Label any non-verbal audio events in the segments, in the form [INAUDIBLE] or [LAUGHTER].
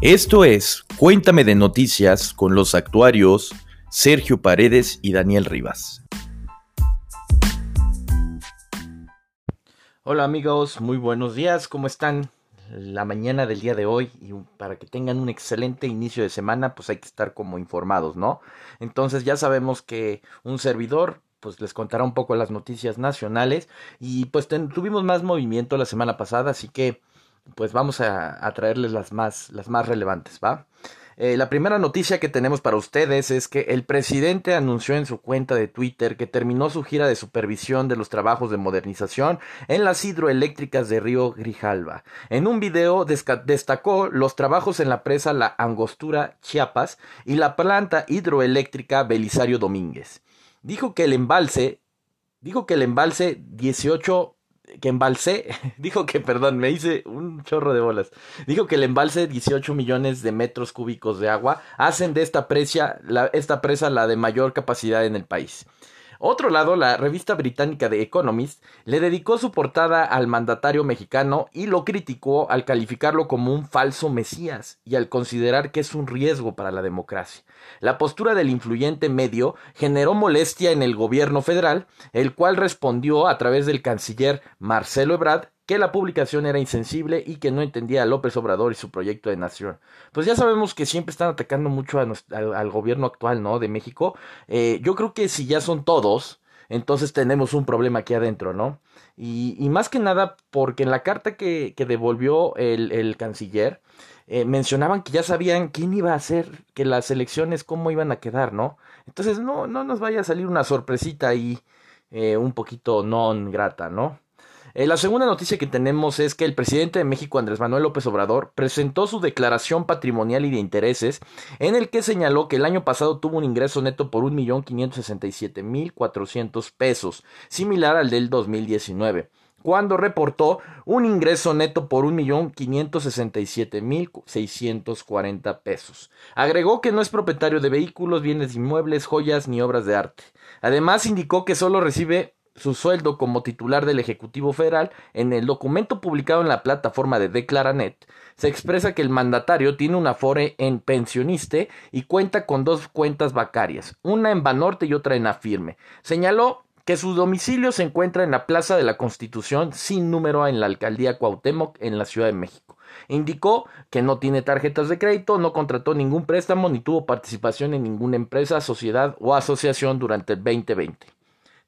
Esto es Cuéntame de Noticias con los actuarios Sergio Paredes y Daniel Rivas. Hola amigos, muy buenos días, ¿cómo están? La mañana del día de hoy y para que tengan un excelente inicio de semana, pues hay que estar como informados, ¿no? Entonces ya sabemos que un servidor pues les contará un poco las noticias nacionales y pues tuvimos más movimiento la semana pasada, así que pues vamos a, traerles las más, las más relevantes, ¿va? Eh, la primera noticia que tenemos para ustedes es que el presidente anunció en su cuenta de Twitter que terminó su gira de supervisión de los trabajos de modernización en las hidroeléctricas de Río Grijalva. En un video destacó los trabajos en la presa La Angostura Chiapas y la planta hidroeléctrica Belisario Domínguez. Dijo que el embalse, dijo que el embalse 18 que embalse, [LAUGHS] dijo que, perdón, me hice un chorro de bolas. Dijo que el embalse 18 millones de metros cúbicos de agua hacen de esta, esta presa la de mayor capacidad en el país. Otro lado, la revista británica The Economist le dedicó su portada al mandatario mexicano y lo criticó al calificarlo como un falso mesías y al considerar que es un riesgo para la democracia. La postura del influyente medio generó molestia en el gobierno federal, el cual respondió a través del canciller Marcelo Ebrard que la publicación era insensible y que no entendía a López Obrador y su proyecto de nación. Pues ya sabemos que siempre están atacando mucho al, gobierno actual, ¿no? De México. Eh, yo creo que si ya son todos, entonces tenemos un problema aquí adentro, ¿no? Y, más que nada porque en la carta que, devolvió el, canciller, eh, mencionaban que ya sabían quién iba a hacer, que las elecciones cómo iban a quedar, ¿no? Entonces no, no nos vaya a salir una sorpresita ahí eh, un poquito non grata, ¿no? Eh, la segunda noticia que tenemos es que el presidente de México, Andrés Manuel López Obrador, presentó su declaración patrimonial y de intereses, en el que señaló que el año pasado tuvo un ingreso neto por 1.567.400 pesos, similar al del 2019 cuando reportó un ingreso neto por 1.567.640 pesos. Agregó que no es propietario de vehículos, bienes inmuebles, joyas ni obras de arte. Además indicó que solo recibe su sueldo como titular del Ejecutivo Federal, en el documento publicado en la plataforma de Declaranet, se expresa que el mandatario tiene una Afore en Pensioniste y cuenta con dos cuentas bancarias, una en Banorte y otra en Afirme. Señaló que su domicilio se encuentra en la Plaza de la Constitución sin número en la alcaldía Cuauhtémoc en la Ciudad de México. Indicó que no tiene tarjetas de crédito, no contrató ningún préstamo ni tuvo participación en ninguna empresa, sociedad o asociación durante el 2020.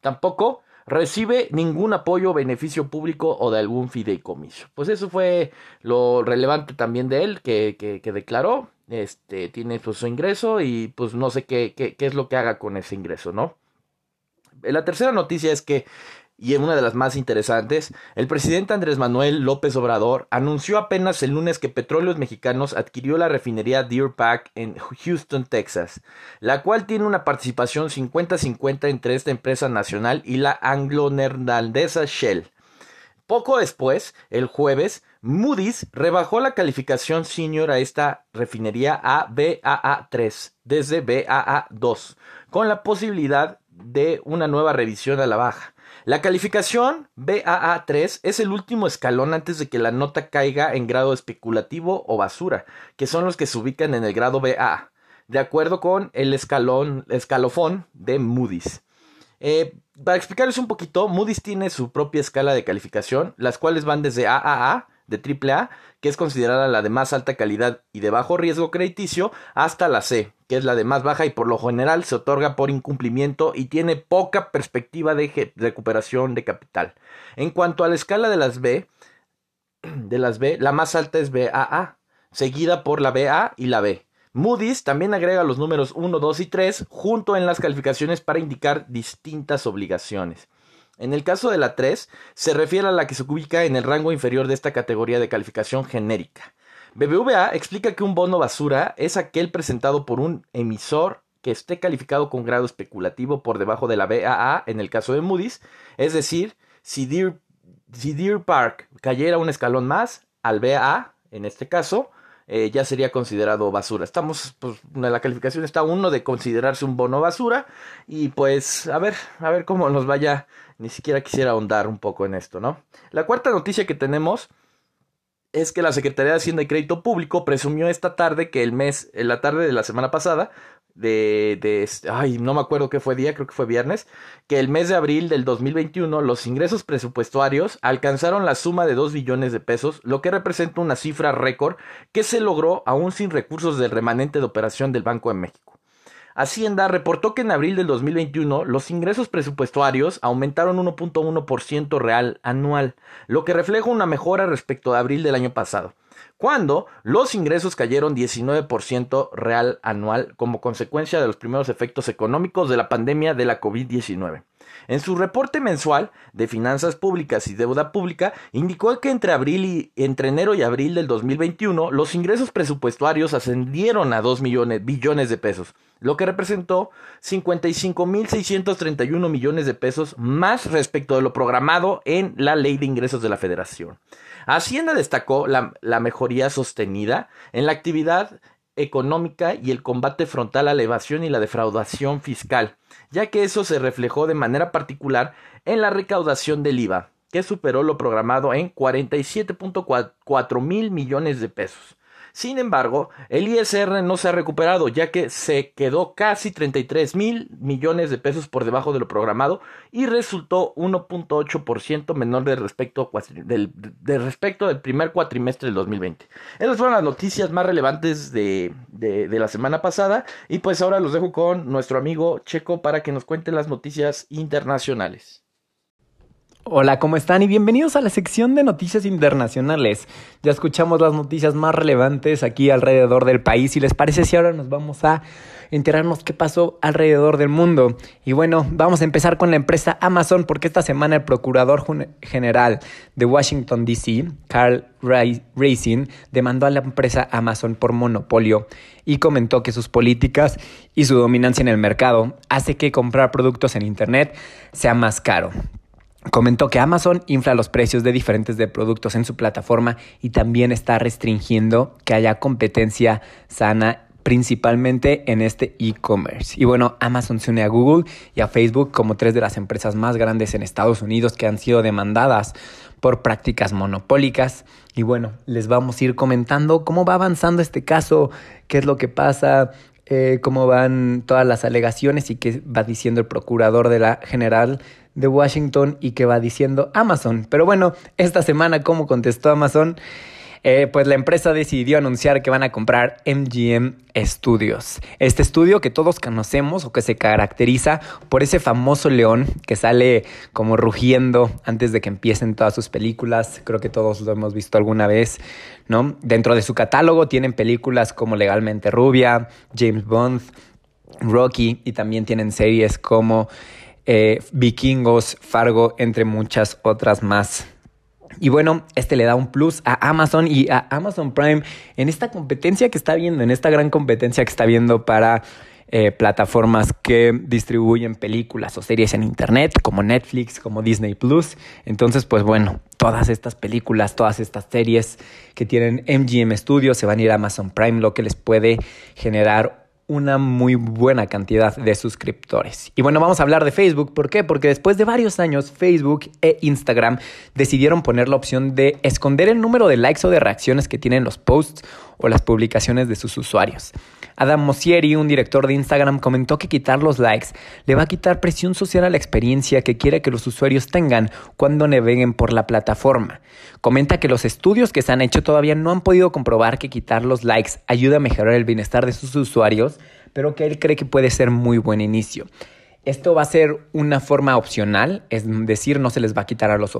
Tampoco recibe ningún apoyo beneficio público o de algún fideicomiso. Pues eso fue lo relevante también de él que, que, declaró. Este tiene pues, su ingreso y pues no sé qué, qué, qué es lo que haga con ese ingreso, ¿no? La tercera noticia es que y en una de las más interesantes, el presidente Andrés Manuel López Obrador anunció apenas el lunes que Petróleos Mexicanos adquirió la refinería Deer Park en Houston, Texas, la cual tiene una participación 50-50 entre esta empresa nacional y la anglo-neerlandesa Shell. Poco después, el jueves, Moody's rebajó la calificación senior a esta refinería a BAA3 desde BAA2, con la posibilidad de una nueva revisión a la baja. La calificación BAA3 es el último escalón antes de que la nota caiga en grado especulativo o basura, que son los que se ubican en el grado BA, de acuerdo con el escalón, escalofón de Moody's. Eh, para explicarles un poquito, Moody's tiene su propia escala de calificación, las cuales van desde AAA, de AAA, que es considerada la de más alta calidad y de bajo riesgo crediticio, hasta la C, que es la de más baja y por lo general se otorga por incumplimiento y tiene poca perspectiva de recuperación de capital. En cuanto a la escala de las B, de las B, la más alta es BAA, seguida por la BA y la B. Moody's también agrega los números 1, 2 y 3 junto en las calificaciones para indicar distintas obligaciones. En el caso de la 3, se refiere a la que se ubica en el rango inferior de esta categoría de calificación genérica. BBVA explica que un bono basura es aquel presentado por un emisor que esté calificado con grado especulativo por debajo de la BAA en el caso de Moody's, es decir, si Deer, Park cayera un escalón más al BAA, en este caso, eh, ya sería considerado basura. Estamos, pues, la calificación está uno de considerarse un bono basura y pues a ver, a ver cómo nos vaya ni siquiera quisiera ahondar un poco en esto, ¿no? La cuarta noticia que tenemos es que la Secretaría de Hacienda y Crédito Público presumió esta tarde que el mes, en la tarde de la semana pasada, de, de, ay, no me acuerdo qué fue día, creo que fue viernes, que el mes de abril del 2021 los ingresos presupuestarios alcanzaron la suma de 2 billones de pesos, lo que representa una cifra récord que se logró aún sin recursos del remanente de operación del Banco de México. Hacienda reportó que en abril del 2021 los ingresos presupuestarios aumentaron 1.1% real anual, lo que refleja una mejora respecto a abril del año pasado cuando los ingresos cayeron 19% real anual como consecuencia de los primeros efectos económicos de la pandemia de la COVID-19. En su reporte mensual de finanzas públicas y deuda pública, indicó que entre, abril y, entre enero y abril del 2021 los ingresos presupuestarios ascendieron a 2 millones, billones de pesos, lo que representó 55.631 millones de pesos más respecto de lo programado en la Ley de Ingresos de la Federación. Hacienda destacó la, mejoría sostenida en la actividad económica y el combate frontal a la evasión y la defraudación fiscal, ya que eso se reflejó de manera particular en la recaudación del IVA, que superó lo programado en 47.4 mil millones de pesos. Sin embargo, el ISR no se ha recuperado, ya que se quedó casi 33 mil millones de pesos por debajo de lo programado y resultó 1.8% menor de respecto, del, respecto del primer cuatrimestre del 2020. Esas fueron las noticias más relevantes de, de, de la semana pasada y pues ahora los dejo con nuestro amigo Checo para que nos cuente las noticias internacionales. Hola, ¿cómo están? Y bienvenidos a la sección de noticias internacionales. Ya escuchamos las noticias más relevantes aquí alrededor del país y les parece si ahora nos vamos a enterarnos qué pasó alrededor del mundo. Y bueno, vamos a empezar con la empresa Amazon porque esta semana el Procurador General de Washington, D.C., Carl Racing, demandó a la empresa Amazon por monopolio y comentó que sus políticas y su dominancia en el mercado hace que comprar productos en Internet sea más caro. Comentó que Amazon infla los precios de diferentes de productos en su plataforma y también está restringiendo que haya competencia sana principalmente en este e-commerce. Y bueno, Amazon se une a Google y a Facebook como tres de las empresas más grandes en Estados Unidos que han sido demandadas por prácticas monopólicas. Y bueno, les vamos a ir comentando cómo va avanzando este caso, qué es lo que pasa, eh, cómo van todas las alegaciones y qué va diciendo el procurador de la general de Washington y que va diciendo Amazon. Pero bueno, esta semana, ¿cómo contestó Amazon? Eh, pues la empresa decidió anunciar que van a comprar MGM Studios. Este estudio que todos conocemos o que se caracteriza por ese famoso león que sale como rugiendo antes de que empiecen todas sus películas. Creo que todos lo hemos visto alguna vez, ¿no? Dentro de su catálogo tienen películas como Legalmente Rubia, James Bond, Rocky y también tienen series como eh, Vikingos, Fargo, entre muchas otras más. Y bueno, este le da un plus a Amazon y a Amazon Prime en esta competencia que está viendo, en esta gran competencia que está viendo para eh, plataformas que distribuyen películas o series en Internet, como Netflix, como Disney Plus. Entonces, pues bueno, todas estas películas, todas estas series que tienen MGM Studios se van a ir a Amazon Prime, lo que les puede generar una muy buena cantidad de suscriptores. Y bueno, vamos a hablar de Facebook. ¿Por qué? Porque después de varios años, Facebook e Instagram decidieron poner la opción de esconder el número de likes o de reacciones que tienen los posts o las publicaciones de sus usuarios. Adam Mossieri, un director de Instagram, comentó que quitar los likes le va a quitar presión social a la experiencia que quiere que los usuarios tengan cuando naveguen por la plataforma. Comenta que los estudios que se han hecho todavía no han podido comprobar que quitar los likes ayuda a mejorar el bienestar de sus usuarios, pero que él cree que puede ser muy buen inicio. Esto va a ser una forma opcional, es decir, no se les va a quitar a, los,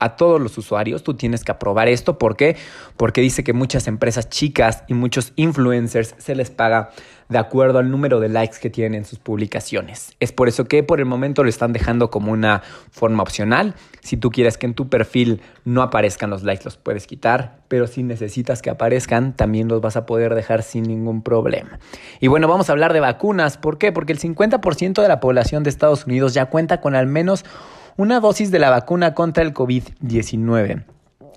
a todos los usuarios, tú tienes que aprobar esto. ¿Por qué? Porque dice que muchas empresas chicas y muchos influencers se les paga de acuerdo al número de likes que tienen en sus publicaciones. Es por eso que por el momento lo están dejando como una forma opcional. Si tú quieres que en tu perfil no aparezcan los likes, los puedes quitar, pero si necesitas que aparezcan, también los vas a poder dejar sin ningún problema. Y bueno, vamos a hablar de vacunas. ¿Por qué? Porque el 50% de la población de Estados Unidos ya cuenta con al menos una dosis de la vacuna contra el COVID-19.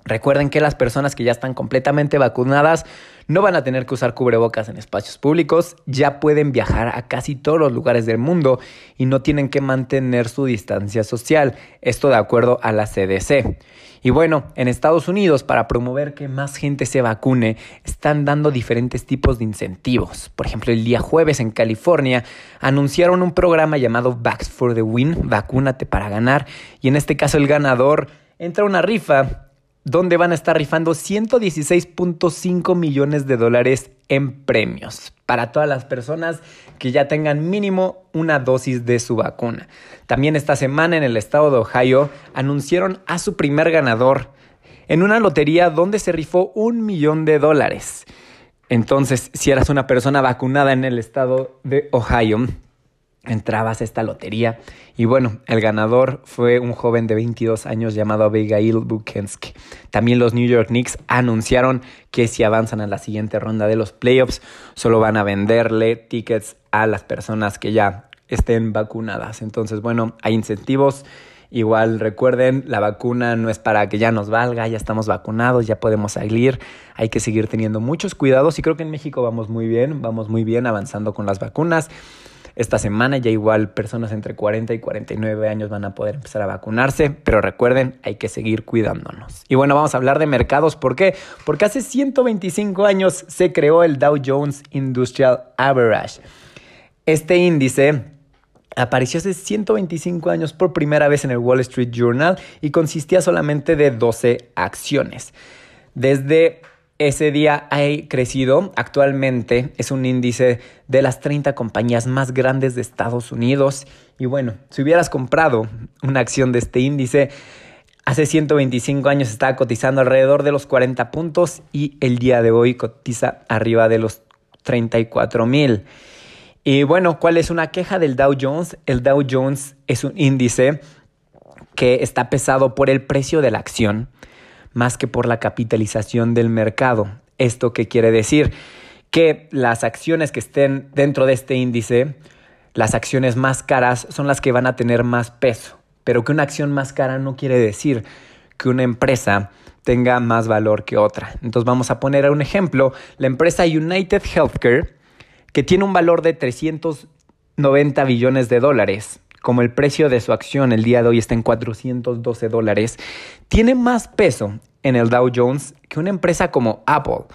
Recuerden que las personas que ya están completamente vacunadas no van a tener que usar cubrebocas en espacios públicos, ya pueden viajar a casi todos los lugares del mundo y no tienen que mantener su distancia social, esto de acuerdo a la CDC. Y bueno, en Estados Unidos, para promover que más gente se vacune, están dando diferentes tipos de incentivos. Por ejemplo, el día jueves en California anunciaron un programa llamado Backs for the Win, vacúnate para ganar, y en este caso el ganador entra a una rifa donde van a estar rifando 116.5 millones de dólares en premios para todas las personas que ya tengan mínimo una dosis de su vacuna. También esta semana en el estado de Ohio anunciaron a su primer ganador en una lotería donde se rifó un millón de dólares. Entonces, si eras una persona vacunada en el estado de Ohio, entrabas a esta lotería. Y bueno, el ganador fue un joven de 22 años llamado Abigail Bukensky. También los New York Knicks anunciaron que si avanzan a la siguiente ronda de los playoffs, solo van a venderle tickets a las personas que ya estén vacunadas. Entonces, bueno, hay incentivos. Igual recuerden, la vacuna no es para que ya nos valga, ya estamos vacunados, ya podemos salir, hay que seguir teniendo muchos cuidados y creo que en México vamos muy bien, vamos muy bien avanzando con las vacunas. Esta semana ya igual personas entre 40 y 49 años van a poder empezar a vacunarse, pero recuerden, hay que seguir cuidándonos. Y bueno, vamos a hablar de mercados. ¿Por qué? Porque hace 125 años se creó el Dow Jones Industrial Average. Este índice apareció hace 125 años por primera vez en el Wall Street Journal y consistía solamente de 12 acciones. Desde ese día ha crecido. Actualmente es un índice de las 30 compañías más grandes de Estados Unidos. Y bueno, si hubieras comprado una acción de este índice, hace 125 años estaba cotizando alrededor de los 40 puntos y el día de hoy cotiza arriba de los 34 mil. Y bueno, ¿cuál es una queja del Dow Jones? El Dow Jones es un índice que está pesado por el precio de la acción más que por la capitalización del mercado. ¿Esto qué quiere decir? Que las acciones que estén dentro de este índice, las acciones más caras son las que van a tener más peso. Pero que una acción más cara no quiere decir que una empresa tenga más valor que otra. Entonces vamos a poner un ejemplo, la empresa United Healthcare, que tiene un valor de 390 billones de dólares, como el precio de su acción el día de hoy está en 412 dólares, tiene más peso en el Dow Jones que una empresa como Apple.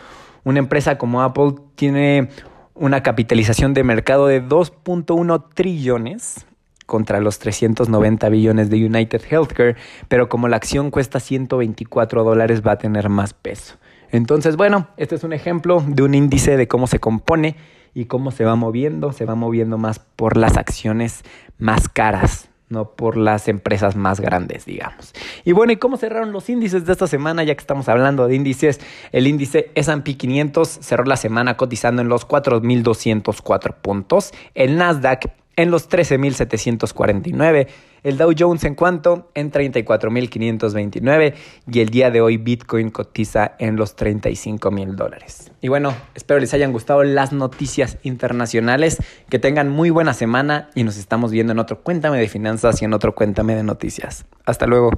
Una empresa como Apple tiene una capitalización de mercado de 2.1 trillones contra los 390 billones de United Healthcare, pero como la acción cuesta 124 dólares va a tener más peso. Entonces, bueno, este es un ejemplo de un índice de cómo se compone y cómo se va moviendo. Se va moviendo más por las acciones más caras, no por las empresas más grandes, digamos. Y bueno, ¿y cómo cerraron los índices de esta semana? Ya que estamos hablando de índices, el índice S&P 500 cerró la semana cotizando en los 4.204 puntos, el Nasdaq en los 13.749 el Dow Jones en cuanto en 34.529 y el día de hoy Bitcoin cotiza en los 35.000 dólares. Y bueno, espero les hayan gustado las noticias internacionales, que tengan muy buena semana y nos estamos viendo en otro Cuéntame de Finanzas y en otro Cuéntame de Noticias. Hasta luego.